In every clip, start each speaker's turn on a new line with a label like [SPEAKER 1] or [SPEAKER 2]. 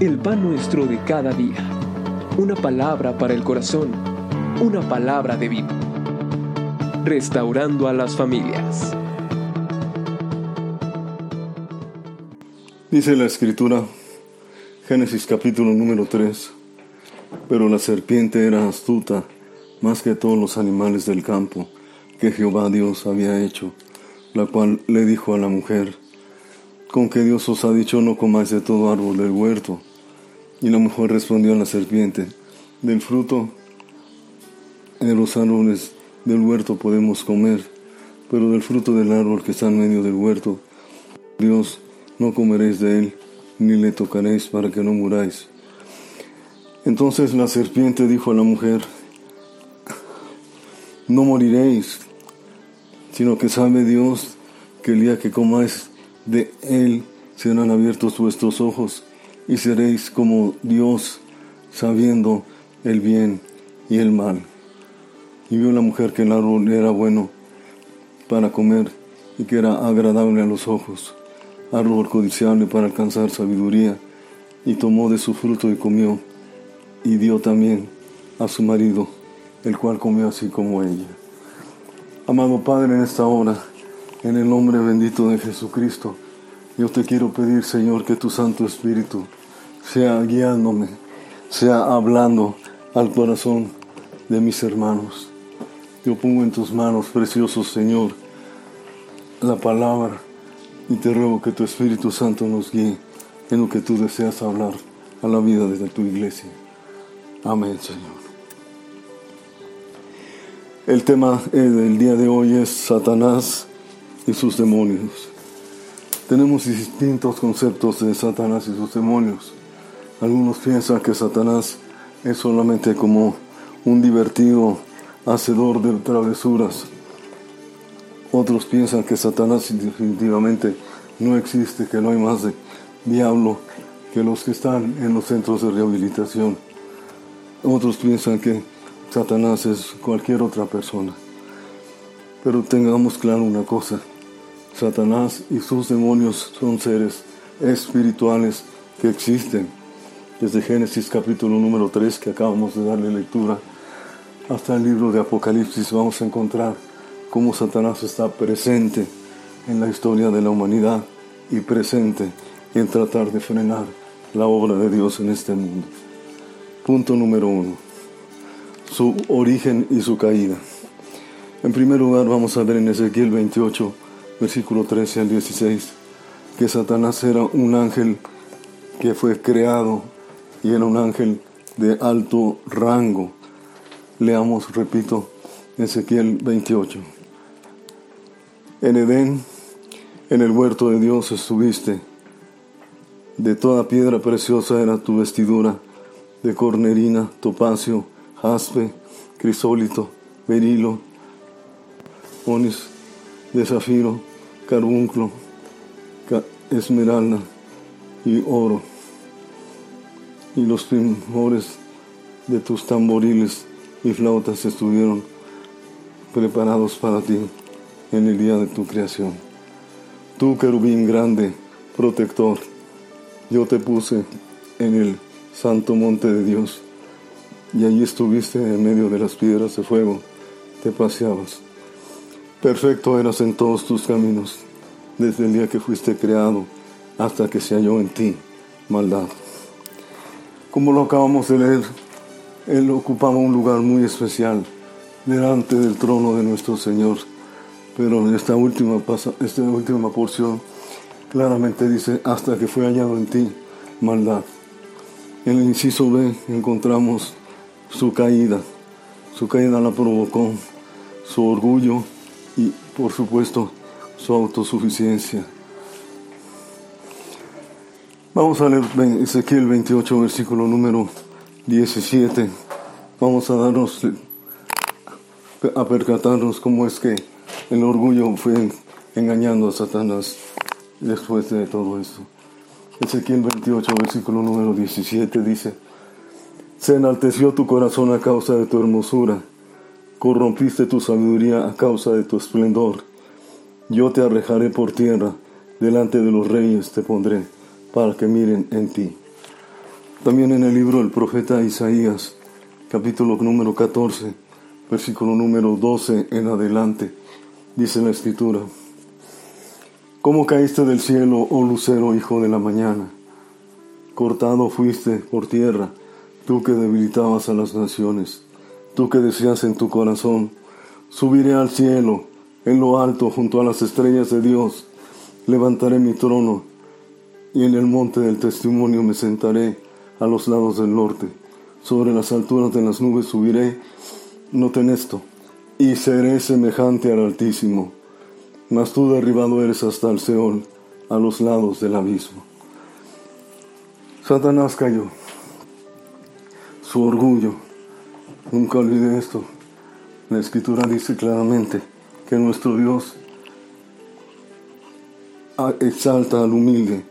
[SPEAKER 1] el pan nuestro de cada día. Una palabra para el corazón, una palabra de vida. Restaurando a las familias.
[SPEAKER 2] Dice la escritura, Génesis capítulo número 3, pero la serpiente era astuta más que todos los animales del campo que Jehová Dios había hecho, la cual le dijo a la mujer, con que Dios os ha dicho no comáis de todo árbol del huerto. Y la mujer respondió a la serpiente, del fruto de los árboles del huerto podemos comer, pero del fruto del árbol que está en medio del huerto, Dios, no comeréis de él, ni le tocaréis para que no muráis. Entonces la serpiente dijo a la mujer, no moriréis, sino que sabe Dios que el día que comáis de él serán abiertos vuestros ojos y seréis como Dios, sabiendo el bien y el mal. Y vio la mujer que el árbol era bueno para comer y que era agradable a los ojos, árbol codiciable para alcanzar sabiduría, y tomó de su fruto y comió, y dio también a su marido, el cual comió así como ella. Amado Padre, en esta hora, en el nombre bendito de Jesucristo, yo te quiero pedir, Señor, que tu Santo Espíritu sea guiándome, sea hablando al corazón de mis hermanos. Yo pongo en tus manos, precioso Señor, la palabra y te ruego que tu Espíritu Santo nos guíe en lo que tú deseas hablar a la vida de tu iglesia. Amén, Señor. El tema del día de hoy es Satanás y sus demonios. Tenemos distintos conceptos de Satanás y sus demonios. Algunos piensan que Satanás es solamente como un divertido hacedor de travesuras. Otros piensan que Satanás definitivamente no existe, que no hay más de diablo que los que están en los centros de rehabilitación. Otros piensan que Satanás es cualquier otra persona. Pero tengamos claro una cosa, Satanás y sus demonios son seres espirituales que existen. Desde Génesis capítulo número 3 que acabamos de darle lectura hasta el libro de Apocalipsis vamos a encontrar cómo Satanás está presente en la historia de la humanidad y presente en tratar de frenar la obra de Dios en este mundo. Punto número uno su origen y su caída. En primer lugar vamos a ver en Ezequiel 28, versículo 13 al 16, que Satanás era un ángel que fue creado y era un ángel de alto rango. Leamos, repito, Ezequiel 28. En Edén, en el huerto de Dios estuviste. De toda piedra preciosa era tu vestidura, de cornerina, topacio, jaspe, crisólito, berilo, onis de zafiro, carbunclo, esmeralda y oro. Y los primores de tus tamboriles y flautas estuvieron preparados para ti en el día de tu creación. Tú, querubín grande, protector, yo te puse en el santo monte de Dios y allí estuviste en medio de las piedras de fuego, te paseabas. Perfecto eras en todos tus caminos, desde el día que fuiste creado hasta que se halló en ti maldad. Como lo acabamos de leer, Él ocupaba un lugar muy especial delante del trono de nuestro Señor. Pero en esta última, esta última porción claramente dice, hasta que fue hallado en ti maldad. En el inciso B encontramos su caída. Su caída la provocó su orgullo y, por supuesto, su autosuficiencia. Vamos a leer Ezequiel 28, versículo número 17. Vamos a darnos, a percatarnos cómo es que el orgullo fue engañando a Satanás después de todo esto. Ezequiel 28, versículo número 17 dice, se enalteció tu corazón a causa de tu hermosura, corrompiste tu sabiduría a causa de tu esplendor. Yo te arrejaré por tierra, delante de los reyes te pondré, para que miren en ti. También en el libro del profeta Isaías, capítulo número 14, versículo número 12 en adelante, dice la escritura, ¿Cómo caíste del cielo, oh lucero, hijo de la mañana? Cortado fuiste por tierra, tú que debilitabas a las naciones, tú que decías en tu corazón, subiré al cielo, en lo alto, junto a las estrellas de Dios, levantaré mi trono, y en el monte del testimonio me sentaré a los lados del norte. Sobre las alturas de las nubes subiré, noten esto, y seré semejante al Altísimo. Mas tú derribado eres hasta el Seol, a los lados del abismo. Satanás cayó. Su orgullo. Nunca olvide esto. La escritura dice claramente que nuestro Dios exalta al humilde,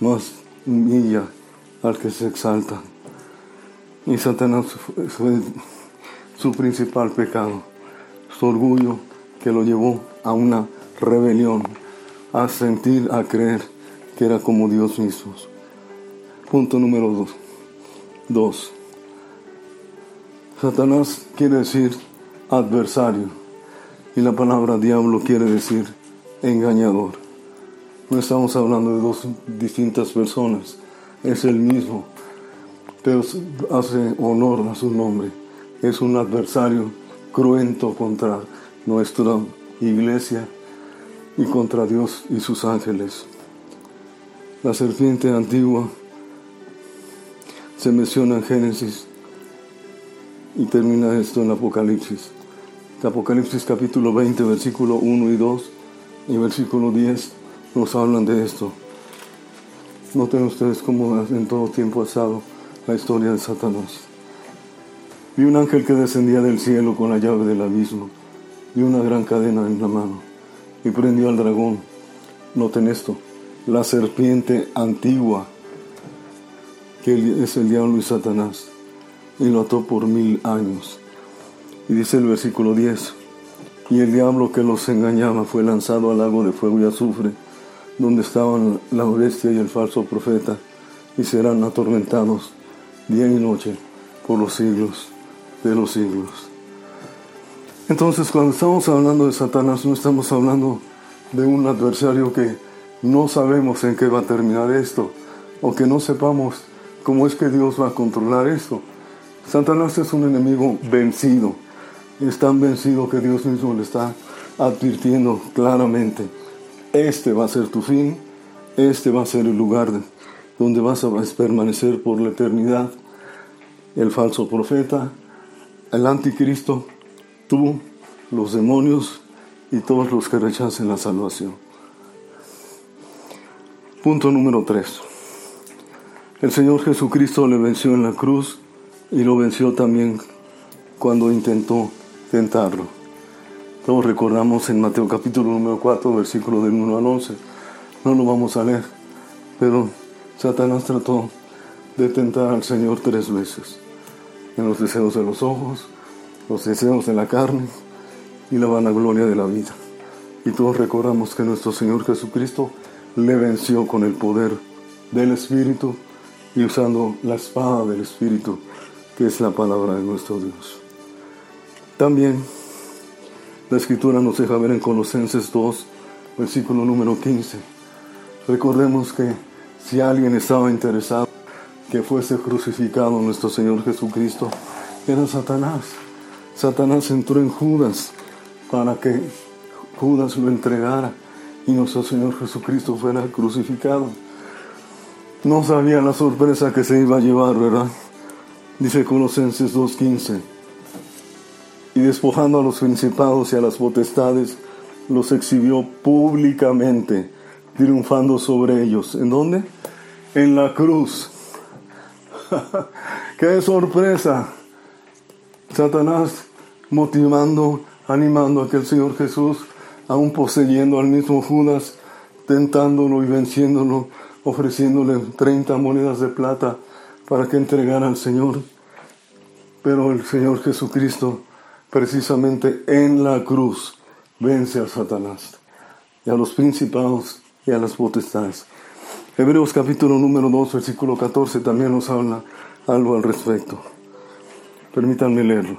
[SPEAKER 2] más humilla al que se exalta. Y Satanás fue su principal pecado, su orgullo que lo llevó a una rebelión, a sentir, a creer que era como Dios mismo. Punto número dos. Dos. Satanás quiere decir adversario y la palabra diablo quiere decir engañador. No estamos hablando de dos distintas personas, es el mismo, pero hace honor a su nombre. Es un adversario cruento contra nuestra iglesia y contra Dios y sus ángeles. La serpiente antigua se menciona en Génesis y termina esto en Apocalipsis. Apocalipsis capítulo 20, versículo 1 y 2 y versículo 10 nos hablan de esto. Noten ustedes cómo en todo tiempo ha estado la historia de Satanás. Vi un ángel que descendía del cielo con la llave del abismo y una gran cadena en la mano y prendió al dragón. Noten esto, la serpiente antigua que es el diablo y Satanás y lo ató por mil años. Y dice el versículo 10, y el diablo que los engañaba fue lanzado al lago de fuego y azufre donde estaban la bestia y el falso profeta, y serán atormentados día y noche por los siglos de los siglos. Entonces, cuando estamos hablando de Satanás, no estamos hablando de un adversario que no sabemos en qué va a terminar esto, o que no sepamos cómo es que Dios va a controlar esto. Satanás es un enemigo vencido, es tan vencido que Dios mismo le está advirtiendo claramente este va a ser tu fin, este va a ser el lugar donde vas a permanecer por la eternidad. El falso profeta, el anticristo, tú, los demonios y todos los que rechacen la salvación. Punto número 3. El Señor Jesucristo le venció en la cruz y lo venció también cuando intentó tentarlo. Todos recordamos en Mateo capítulo número 4, versículo del 1 al 11. No lo vamos a leer, pero Satanás trató de tentar al Señor tres veces. En los deseos de los ojos, los deseos de la carne y la vanagloria de la vida. Y todos recordamos que nuestro Señor Jesucristo le venció con el poder del Espíritu y usando la espada del Espíritu, que es la palabra de nuestro Dios. También la escritura nos deja ver en Colosenses 2, versículo número 15. Recordemos que si alguien estaba interesado que fuese crucificado nuestro Señor Jesucristo, era Satanás. Satanás entró en Judas para que Judas lo entregara y nuestro Señor Jesucristo fuera crucificado. No sabía la sorpresa que se iba a llevar, ¿verdad? Dice Colosenses 2.15 y despojando a los principados y a las potestades, los exhibió públicamente, triunfando sobre ellos. ¿En dónde? En la cruz. ¡Qué sorpresa! Satanás motivando, animando a que el Señor Jesús, aún poseyendo al mismo Judas, tentándolo y venciéndolo, ofreciéndole 30 monedas de plata para que entregara al Señor. Pero el Señor Jesucristo precisamente en la cruz vence a Satanás y a los principados y a las potestades. Hebreos capítulo número 2, versículo 14 también nos habla algo al respecto. Permítanme leerlo.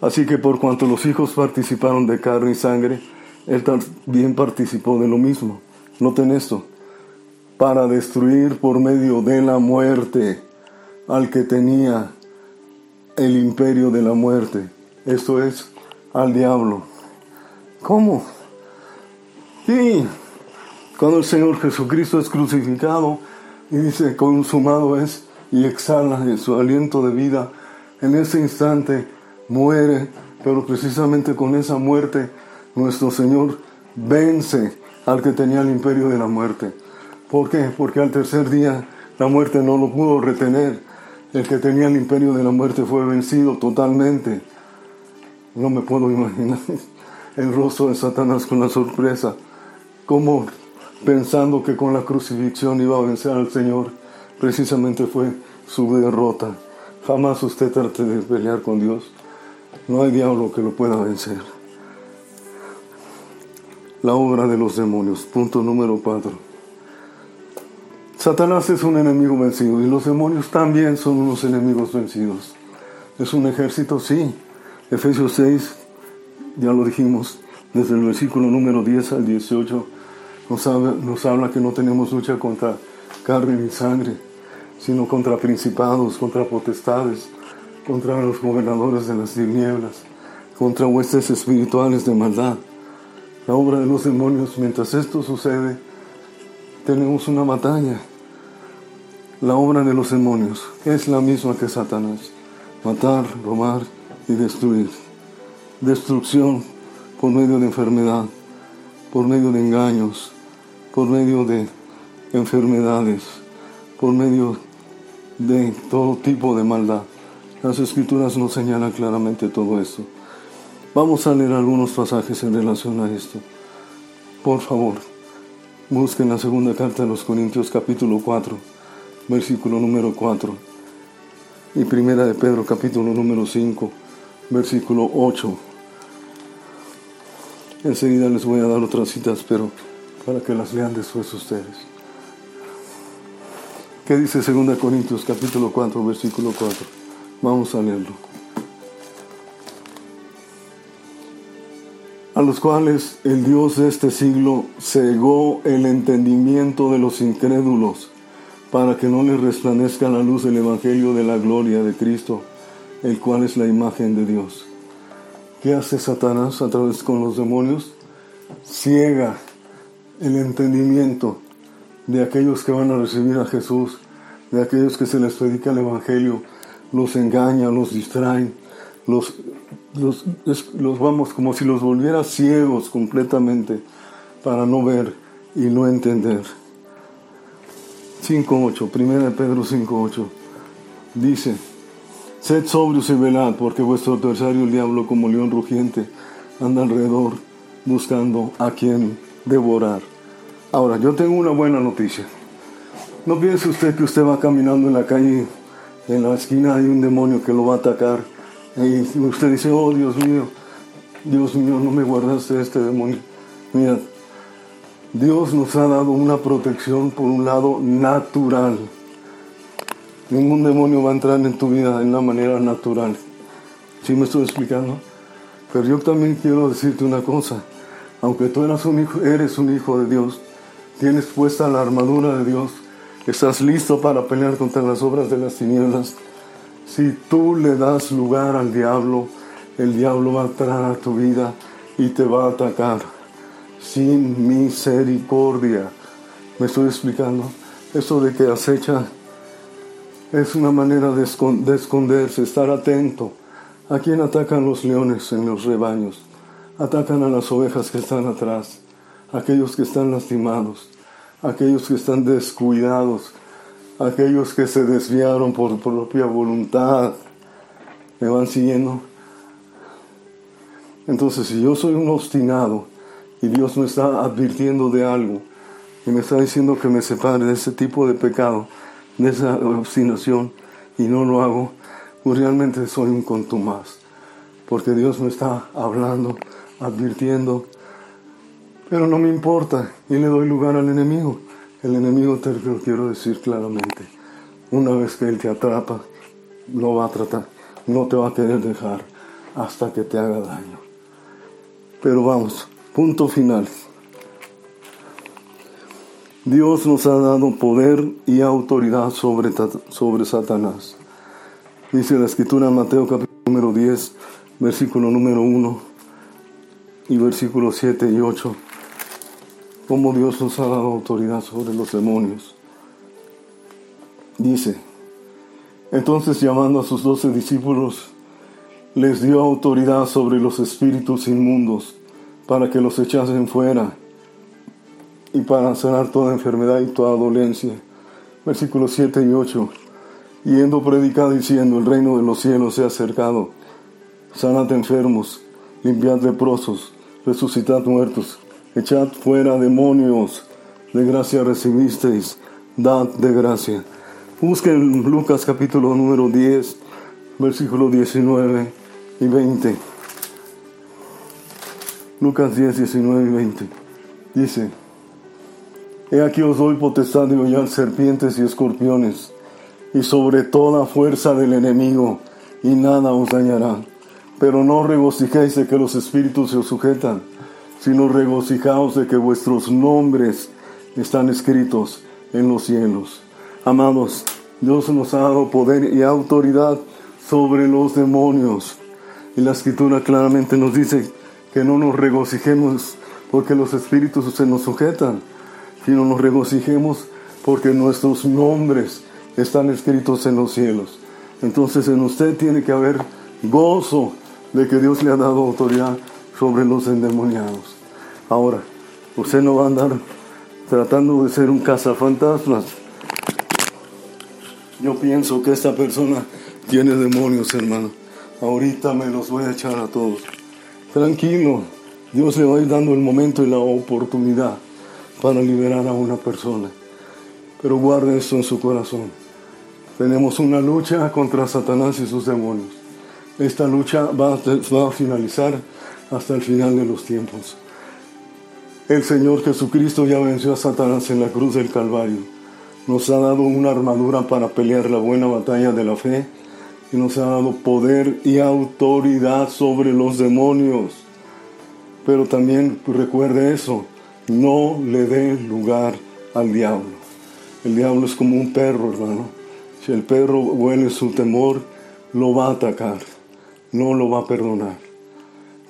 [SPEAKER 2] Así que por cuanto los hijos participaron de carne y sangre, él también participó de lo mismo. Noten esto, para destruir por medio de la muerte al que tenía el imperio de la muerte, esto es, al diablo. ¿Cómo? Sí, cuando el Señor Jesucristo es crucificado y dice, consumado es, y exhala en su aliento de vida, en ese instante muere, pero precisamente con esa muerte nuestro Señor vence al que tenía el imperio de la muerte. ¿Por qué? Porque al tercer día la muerte no lo pudo retener. El que tenía el imperio de la muerte fue vencido totalmente. No me puedo imaginar el rostro de Satanás con la sorpresa, como pensando que con la crucifixión iba a vencer al Señor, precisamente fue su derrota. Jamás usted trate de pelear con Dios. No hay diablo que lo pueda vencer. La obra de los demonios. Punto número 4. Satanás es un enemigo vencido y los demonios también son unos enemigos vencidos. Es un ejército, sí. Efesios 6, ya lo dijimos, desde el versículo número 10 al 18, nos habla, que no tenemos lucha contra carne ni sangre, sino contra principados, contra potestades, contra los gobernadores de las tinieblas, contra huestes espirituales de maldad. La obra de los demonios, mientras esto sucede, tenemos una batalla. La obra de los demonios es la misma que Satanás. Matar, robar y destruir. Destrucción por medio de enfermedad, por medio de engaños, por medio de enfermedades, por medio de todo tipo de maldad. Las escrituras nos señalan claramente todo esto. Vamos a leer algunos pasajes en relación a esto. Por favor, busquen la segunda carta de los Corintios capítulo 4, versículo número 4. Y primera de Pedro capítulo número 5, versículo 8. Enseguida les voy a dar otras citas, pero para que las lean después ustedes. ¿Qué dice 2 Corintios capítulo 4, versículo 4? Vamos a leerlo. A los cuales el Dios de este siglo cegó el entendimiento de los incrédulos para que no les resplandezca la luz del Evangelio de la gloria de Cristo, el cual es la imagen de Dios. ¿Qué hace Satanás a través con los demonios? Ciega el entendimiento de aquellos que van a recibir a Jesús, de aquellos que se les predica el Evangelio, los engañan, los distraen, los, los, los vamos como si los volviera ciegos completamente para no ver y no entender. 5.8, primera de Pedro 5.8, dice, Sed sobrios y velad, porque vuestro adversario el diablo como león rugiente anda alrededor buscando a quien devorar. Ahora, yo tengo una buena noticia. No piense usted que usted va caminando en la calle en la esquina hay un demonio que lo va a atacar. Y usted dice, oh Dios mío, Dios mío, no me guardaste este demonio. Mira, Dios nos ha dado una protección por un lado natural. Ningún demonio va a entrar en tu vida de una manera natural. ¿Sí me estoy explicando? Pero yo también quiero decirte una cosa. Aunque tú eres un hijo, de Dios, tienes puesta la armadura de Dios, Estás listo para pelear contra las obras de las tinieblas. Si tú le das lugar al diablo, el diablo va a entrar a tu vida y te va a atacar sin misericordia. ¿Me estoy explicando? Eso de que acecha es una manera de, esconderse, estar atento. ¿A quién atacan los leones en los rebaños? Atacan a las ovejas que están atrás, aquellos que están lastimados aquellos que están descuidados, aquellos que se desviaron por propia voluntad, me van siguiendo. Entonces, si yo soy un obstinado y Dios me está advirtiendo de algo. Y me está diciendo que me separe de ese tipo de pecado, de esa obstinación, y no lo hago, pues realmente soy un contumaz, porque Dios me está hablando, advirtiendo, pero no me importa. Y le doy lugar al enemigo. El enemigo te lo quiero decir claramente. Una vez que él te atrapa, no va a tratar, no te va a querer dejar hasta que te haga daño. Pero vamos, punto final. Dios nos ha dado poder y autoridad sobre, sobre Satanás. Dice la escritura en Mateo capítulo número 10, versículo número 1 y versículos 7 y 8. Cómo Dios nos ha dado autoridad sobre los demonios. Dice, entonces llamando a sus doce discípulos, les dio autoridad sobre los espíritus inmundos para que los echasen fuera y para sanar toda enfermedad y toda dolencia. Versículos 7 y 8. Yendo predicar diciendo, el reino de los cielos se ha acercado. Sanad enfermos, limpiad leprosos, resucitad muertos, echad fuera demonios. De gracia recibisteis, dad de gracia. Busquen Lucas capítulo número 10, versículo 19 y 20. Lucas 10, 19 y 20. Dice, He aquí os doy potestad de hollar serpientes y escorpiones, y sobre toda fuerza del enemigo, y nada os dañará. Pero no regocijéis de que los espíritus se os sujetan, sino regocijaos de que vuestros nombres están escritos en los cielos. Amados, Dios nos ha dado poder y autoridad sobre los demonios. Y la escritura claramente nos dice que no nos regocijemos porque los espíritus se nos sujetan, sino nos regocijemos porque nuestros nombres están escritos en los cielos. Entonces en usted tiene que haber gozo de que Dios le ha dado autoridad sobre los endemoniados. Ahora, usted no va a andar tratando de ser un cazafantasmas yo pienso que esta persona tiene demonios, hermano. Ahorita me los voy a echar a todos. Tranquilo, Dios le va a ir dando el momento y la oportunidad para liberar a una persona. Pero guarde esto en su corazón. Tenemos una lucha contra Satanás y sus demonios. Esta lucha va a, finalizar hasta el final de los tiempos. El Señor Jesucristo ya venció a Satanás en la cruz del Calvario nos ha dado una armadura para pelear la buena batalla de la fe y nos ha dado poder y autoridad sobre los demonios. Pero también recuerde eso, no le dé lugar al diablo. El diablo es como un perro, hermano. Si el perro huele su temor, lo va a atacar, no lo va a perdonar.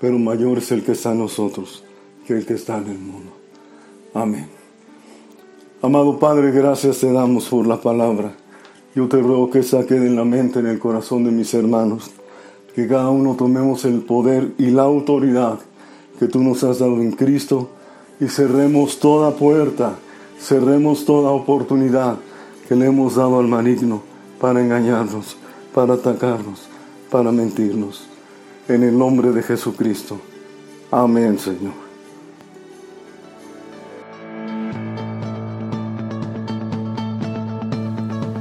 [SPEAKER 2] Pero mayor es el que está en nosotros que el que está en el mundo. Amén. Amado Padre, gracias te damos por la palabra. Yo te ruego que saque de la mente, en el corazón de mis hermanos, que cada uno tomemos el poder y la autoridad que tú nos has dado en Cristo y cerremos toda puerta, cerremos toda oportunidad que le hemos dado al maligno para engañarnos, para atacarnos, para mentirnos. En el nombre de Jesucristo. Amén, Señor.